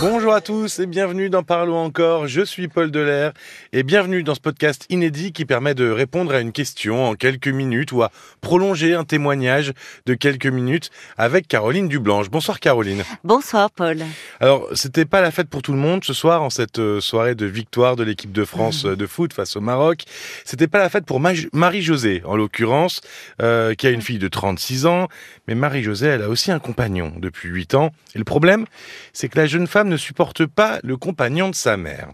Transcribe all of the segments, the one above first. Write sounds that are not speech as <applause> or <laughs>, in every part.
Bonjour à tous et bienvenue dans Parlons encore. Je suis Paul Delair et bienvenue dans ce podcast inédit qui permet de répondre à une question en quelques minutes ou à prolonger un témoignage de quelques minutes avec Caroline Dublanche. Bonsoir Caroline. Bonsoir Paul. Alors, c'était pas la fête pour tout le monde ce soir en cette euh, soirée de victoire de l'équipe de France euh, de foot face au Maroc. C'était pas la fête pour Marie-Josée en l'occurrence, euh, qui a une fille de 36 ans, mais Marie-Josée, elle a aussi un compagnon depuis 8 ans. Et le problème, c'est que la jeune femme ne supporte pas le compagnon de sa mère.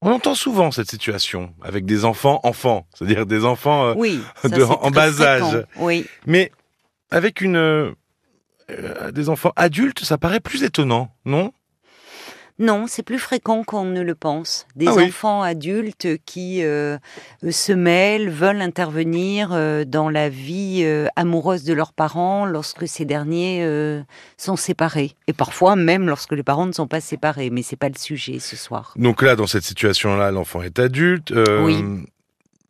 On entend souvent cette situation avec des enfants enfants, c'est-à-dire des enfants euh, oui, <laughs> en bas âge. Oui. Mais avec une euh, des enfants adultes, ça paraît plus étonnant, non? Non, c'est plus fréquent qu'on ne le pense. Des Ah enfants adultes qui euh, se mêlent, veulent intervenir euh, dans la vie euh, amoureuse de leurs parents lorsque ces derniers sont séparés. Et parfois même lorsque les parents ne sont pas séparés. Mais c'est pas le sujet ce soir. Donc là, dans cette situation-là, l'enfant est adulte. Oui.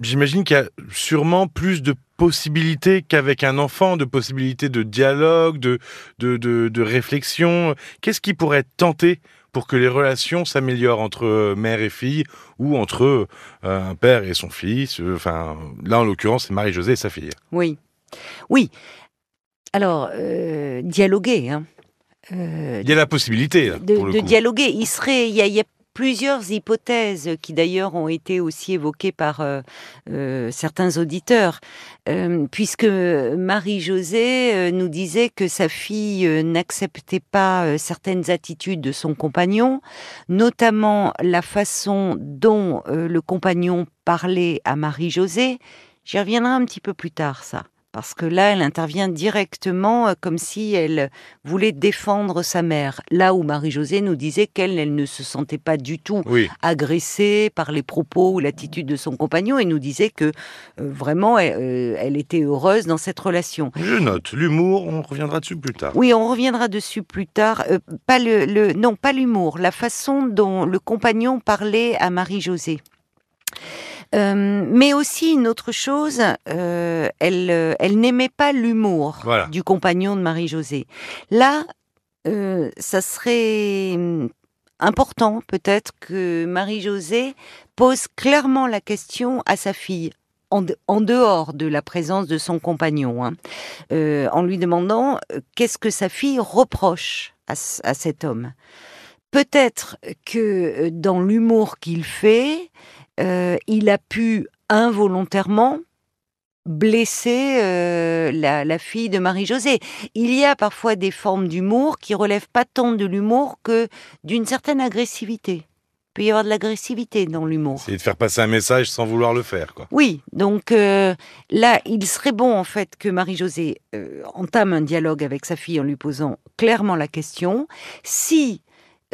J'imagine qu'il y a sûrement plus de possibilités qu'avec un enfant, de possibilités de dialogue, de, de, de, de réflexion. Qu'est-ce qui pourrait tenter pour que les relations s'améliorent entre mère et fille ou entre euh, un père et son fils. euh, Enfin, là, en l'occurrence, c'est Marie-Josée et sa fille. Oui. Oui. Alors, euh, dialoguer. Hein. Euh, Il y a la possibilité, là, de, pour le de coup. dialoguer. Il serait, il y a, il y a plusieurs hypothèses qui d'ailleurs ont été aussi évoquées par euh, euh, certains auditeurs, Euh, puisque Marie-Josée euh, nous disait que sa fille euh, n'acceptait pas certaines attitudes de son compagnon, notamment la façon dont le compagnon parlait à Marie-Josée. J'y reviendrai un petit peu plus tard, ça. Parce que là, elle intervient directement euh, comme si elle voulait défendre sa mère. Là où Marie-Josée nous disait qu'elle elle ne se sentait pas du tout Oui, agressée par les propos ou l'attitude de son compagnon et nous disait que euh, vraiment elle, euh, elle était heureuse dans cette relation. je note. L'humour, on reviendra dessus plus tard. Oui, on reviendra dessus plus tard. Euh, pas le, le- non, pas l'humour, la façon dont le compagnon parlait à Marie-Josée. Euh, mais aussi une autre chose, euh, elle, euh, elle n'aimait pas l'humour Voilà. du compagnon de Marie-Josée. Là, euh, ça serait hum, important peut-être que Marie-Josée pose clairement la question à sa fille. En, de- en dehors de la présence de son compagnon, hein, euh, en lui demandant euh, qu'est-ce que sa fille reproche à, cet homme. Peut-être que euh, dans l'humour qu'il fait, euh, il a pu involontairement blesser euh, la, la fille de Marie-Josée. Il y a parfois des formes d'humour qui relèvent pas tant de l'humour que d'une certaine agressivité. Il peut y avoir de l'agressivité dans l'humour. C'est de faire passer un message sans vouloir le faire, quoi. Oui, donc euh, là, il serait bon en fait que Marie-Josée euh, entame un dialogue avec sa fille en lui posant clairement la question. Si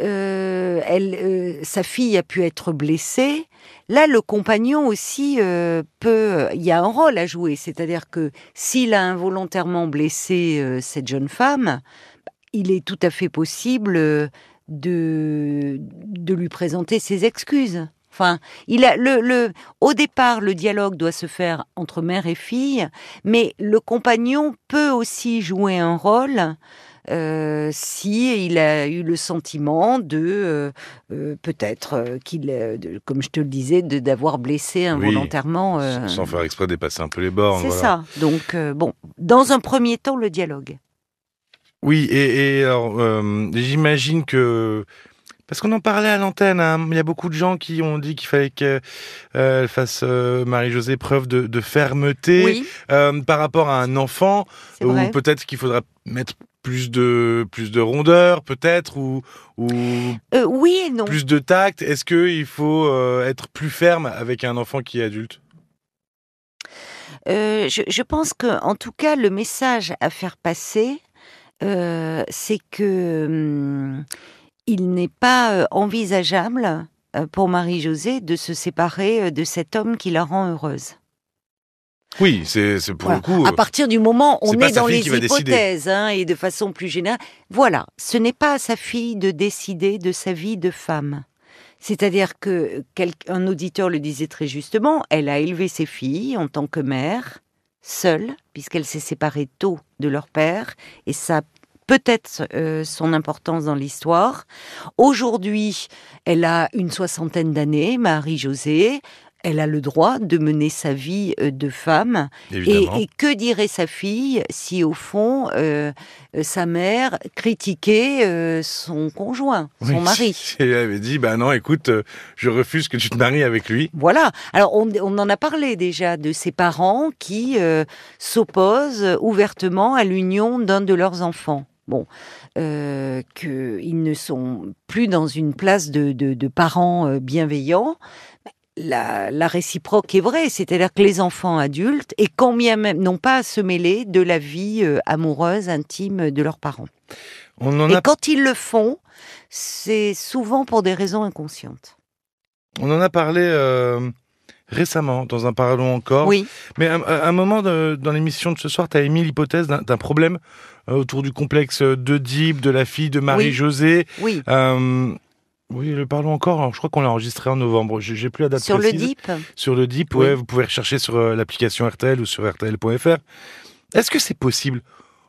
euh, euh, sa fille a pu être blessée, là, le compagnon aussi euh, peut. Il y a un rôle à jouer, c'est-à-dire que s'il a involontairement blessé cette jeune femme, il est tout à fait possible de, de lui présenter ses excuses. Enfin, il a le, le, au départ, le dialogue doit se faire entre mère et fille, mais le compagnon peut aussi jouer un rôle euh, si il a eu le sentiment de euh, euh, peut-être euh, qu'il, comme je te le disais, de d'avoir blessé involontairement. Sans faire exprès dépasser un peu les bornes. c'est voilà. ça. Donc bon, dans un premier temps, le dialogue. Oui, et, et alors, j'imagine que... Parce qu'on en parlait à l'antenne, hein, il y a beaucoup de gens qui ont dit qu'il fallait qu'elle euh, fasse euh, Marie-Josée preuve de, de fermeté Oui, euh, par rapport à un enfant, ou peut-être qu'il faudra mettre plus de plus de rondeur, peut-être, ou, ou Euh, oui et non. plus de tact. Est-ce qu'il faut euh, être plus ferme avec un enfant qui est adulte? Euh, je, je pense que, en tout cas, le message à faire passer, c'est que hum, il n'est pas envisageable pour Marie-Josée de se séparer de cet homme qui la rend heureuse. Oui, c'est pour Voilà. le coup. À partir du moment où on est dans les hypothèses hein, et de façon plus générale, voilà, ce n'est pas à sa fille de décider de sa vie de femme. C'est-à-dire que un auditeur le disait très justement, elle a élevé ses filles en tant que mère, seule, puisqu'elle s'est séparée tôt de leur père, et ça a peut-être euh, son importance dans l'histoire. Aujourd'hui, elle a une soixantaine d'années, Marie-Josée elle a le droit de mener sa vie euh, de femme. Et, que dirait sa fille si, au fond, euh, euh, sa mère critiquait son conjoint, son mari? <laughs> Elle avait dit, bah non, écoute, je refuse que tu te maries avec lui. Voilà. Alors, on, on en a parlé déjà de ses parents qui s'opposent ouvertement à l'union d'un de leurs enfants. Bon, euh, qu'ils ne sont plus dans une place de, de, de parents bienveillants la, réciproque est vraie, c'est-à-dire que les enfants adultes, et combien même, n'ont pas à se mêler de la vie euh, amoureuse, intime de leurs parents. et quand ils le font, c'est souvent pour des raisons inconscientes. On en a parlé euh, récemment, dans un Parlons encore. Oui. Mais à, un moment dans l'émission de ce soir, tu as émis l'hypothèse d'un problème euh, autour du complexe d'Oedipe, de la fille de Marie-Josée. Oui. Oui, le parlons encore. je crois qu'on l'a enregistré en novembre. J'ai plus la date Sur le DIP Sur le DIP, ouais. Vous pouvez rechercher sur euh, l'application RTL ou sur RTL.fr. Est-ce que c'est possible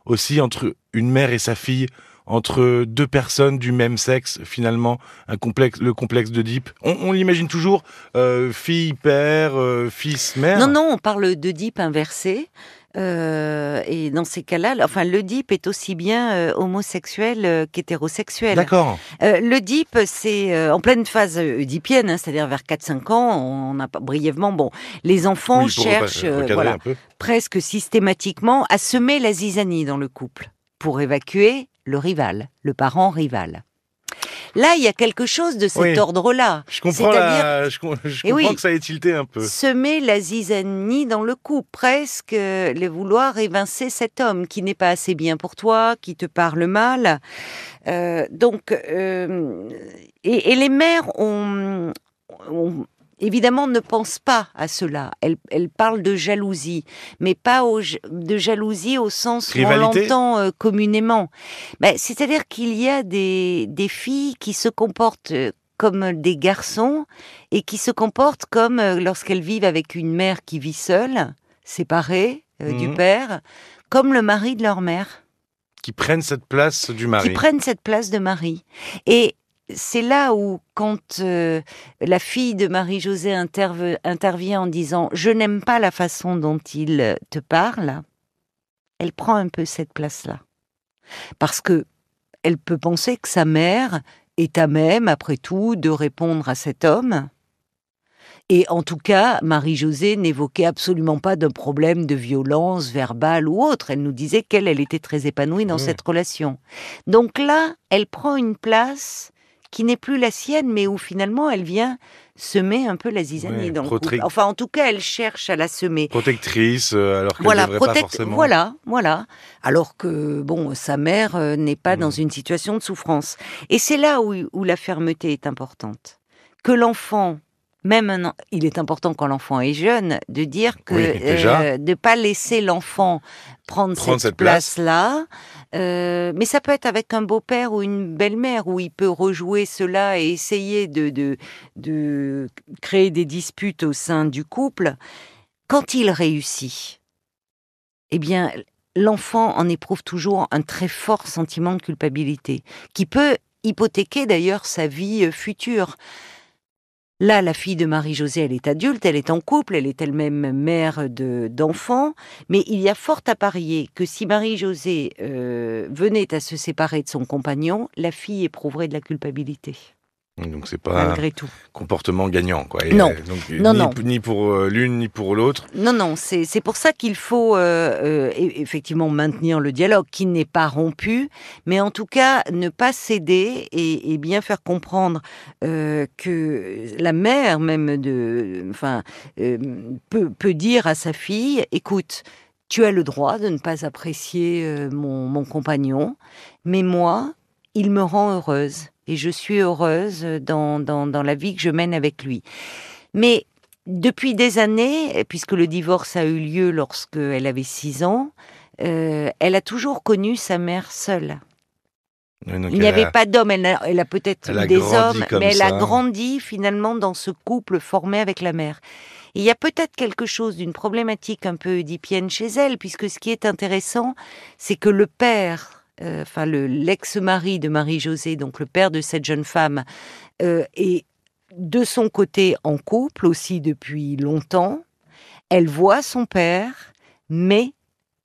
aussi entre une mère et sa fille, entre deux personnes du même sexe, finalement, un complexe, le complexe de DIP On, l'imagine toujours euh, fille, père, euh, fils, mère. Non, non, on parle de DIP inversé. Euh, et dans ces cas-là, enfin, le DIP est aussi bien euh, homosexuel euh, qu'hétérosexuel. D'accord. le DIP, c'est en pleine phase oedipienne, hein, c'est-à-dire vers 4-5 ans. On a brièvement, bon, les enfants cherchent, voilà, presque systématiquement à semer la zizanie dans le couple pour évacuer le rival, le parent rival. Là, il y a quelque chose de cet ordre-là. Je comprends, je, comprends que ça ait tilté un peu. Semer la zizanie dans le coup, presque les vouloir évincer cet homme qui n'est pas assez bien pour toi, qui te parle mal. Euh, donc, euh, et, les mères ont, ont évidemment, ne pense pas à cela. Elle, elle parle de jalousie, mais pas de jalousie au sens où on l'entend euh, communément. Ben, c'est-à-dire qu'il y a des, des filles qui se comportent euh, comme des garçons et qui se comportent comme euh, lorsqu'elles vivent avec une mère qui vit seule, séparée du mhm. père, comme le mari de leur mère. Qui prennent cette place du mari. Qui prennent cette place de mari. Et c'est là où, quand euh, la fille de Marie-Josée intervient en disant Je n'aime pas la façon dont il te parle, elle prend un peu cette place-là. Parce que elle peut penser que sa mère est à même, après tout, de répondre à cet homme. Et en tout cas, Marie-Josée n'évoquait absolument pas d'un problème de violence verbale ou autre. Elle nous disait qu'elle, elle était très épanouie dans cette relation. Donc là, elle prend une place qui n'est plus la sienne, mais où finalement elle vient semer un peu la zizanie dans le couple. Enfin, en tout cas, elle cherche à la semer. Protectrice, euh, alors qu'elle voilà, devrait pas forcément. Voilà, voilà. Alors que, bon, sa mère euh, n'est pas dans mm. une situation de souffrance. Et c'est là où, où la fermeté est importante. Que l'enfant même un, il est important quand l'enfant est jeune de dire que euh, de pas laisser l'enfant prendre, cette, place-là. Euh, mais ça peut être avec un beau-père ou une belle-mère où il peut rejouer cela et essayer de, de, de créer des disputes au sein du couple. Quand il réussit, eh bien, l'enfant en éprouve toujours un très fort sentiment de culpabilité, qui peut hypothéquer d'ailleurs sa vie euh, future. Là, la fille de Marie-Josée, elle est adulte, elle est en couple, elle est elle-même mère d'enfants, mais il y a fort à parier que si Marie-Josée euh, venait à se séparer de son compagnon, la fille éprouverait de la culpabilité. Donc c'est pas un comportement gagnant, quoi. non. Euh, donc, non, ni, non. ni pour euh, l'une ni pour l'autre. Non, non. C'est pour ça qu'il faut euh, effectivement maintenir le dialogue, qui n'est pas rompu, mais en tout cas ne pas céder et, bien faire comprendre que la mère même de, enfin, peut, peut dire à sa fille, écoute. Tu as le droit de ne pas apprécier mon, mon compagnon, mais moi, il me rend heureuse et je suis heureuse dans, dans, la vie que je mène avec lui. Mais depuis des années, puisque le divorce a eu lieu lorsqu'elle avait 6 ans, euh, elle a toujours connu sa mère seule. il n'y avait pas d'homme, elle a, peut-être des hommes, mais elle a grandi finalement dans ce couple formé avec la mère. il y a peut-être quelque chose d'une problématique un peu oedipienne chez elle, puisque ce qui est intéressant, c'est que le père enfin le l'ex-mari de Marie-Josée, donc le père de cette jeune femme, euh, est de son côté en couple aussi depuis longtemps. Elle voit son père, mais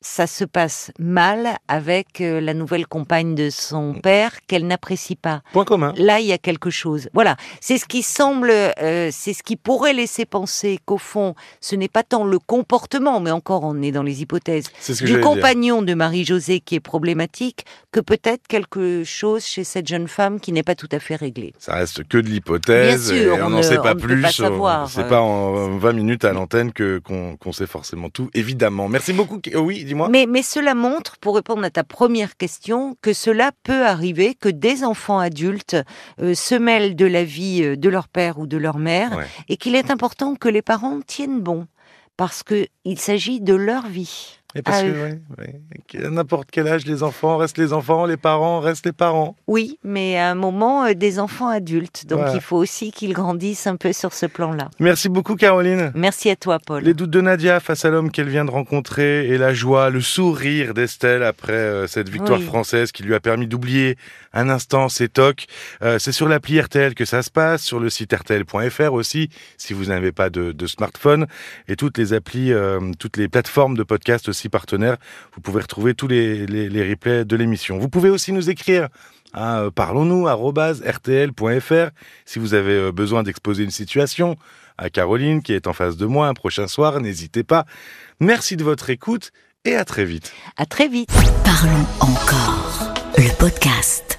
ça se passe mal avec euh, la nouvelle compagne de son père qu'elle n'apprécie pas. Point commun. Là, il y a quelque chose. Voilà, c'est ce qui semble, euh, c'est ce qui pourrait laisser penser qu'au fond, ce n'est pas tant le comportement, mais encore on est dans les hypothèses, ce du dire. compagnon de Marie-Josée qui est problématique, que peut-être quelque chose chez cette jeune femme qui n'est pas tout à fait réglé. Ça reste que de l'hypothèse. Bien sûr, et on n'en ne- sait pas plus. pas C'est euh. pas en 20 minutes à l'antenne que qu'on sait forcément tout, évidemment. Merci beaucoup. Oui, dis-moi. Mais, mais cela montre, pour répondre à ta première question, que cela peut arriver, que des enfants adultes euh, se mêlent de la vie euh, de leur père ou de leur mère, Ouais. et qu'il est important que les parents tiennent bon, parce que il s'agit de leur vie. Et parce à que, ouais, ouais, n'importe quel âge, les enfants restent les enfants, les parents restent les parents. Oui, mais à un moment, euh, des enfants adultes, donc Voilà. il faut aussi qu'ils grandissent un peu sur ce plan-là. Merci beaucoup, Caroline. Merci à toi, Paul. Les doutes de Nadia face à l'homme qu'elle vient de rencontrer et la joie, le sourire d'Estelle après euh, cette victoire Oui. française qui lui a permis d'oublier un instant ses tocs. Euh, c'est sur l'appli RTL que ça se passe, sur le site rtl.fr aussi, si vous n'avez pas de, de smartphone, et toutes les applis, toutes les plateformes de podcast aussi partenaires. Vous pouvez retrouver tous les, les, les replays de l'émission. Vous pouvez aussi nous écrire à euh, parlons-nous rtl.fr si vous avez euh, besoin d'exposer une situation à Caroline qui est en face de moi un prochain soir, n'hésitez pas. Merci de votre écoute et à très vite. À très vite. Parlons encore. Le podcast.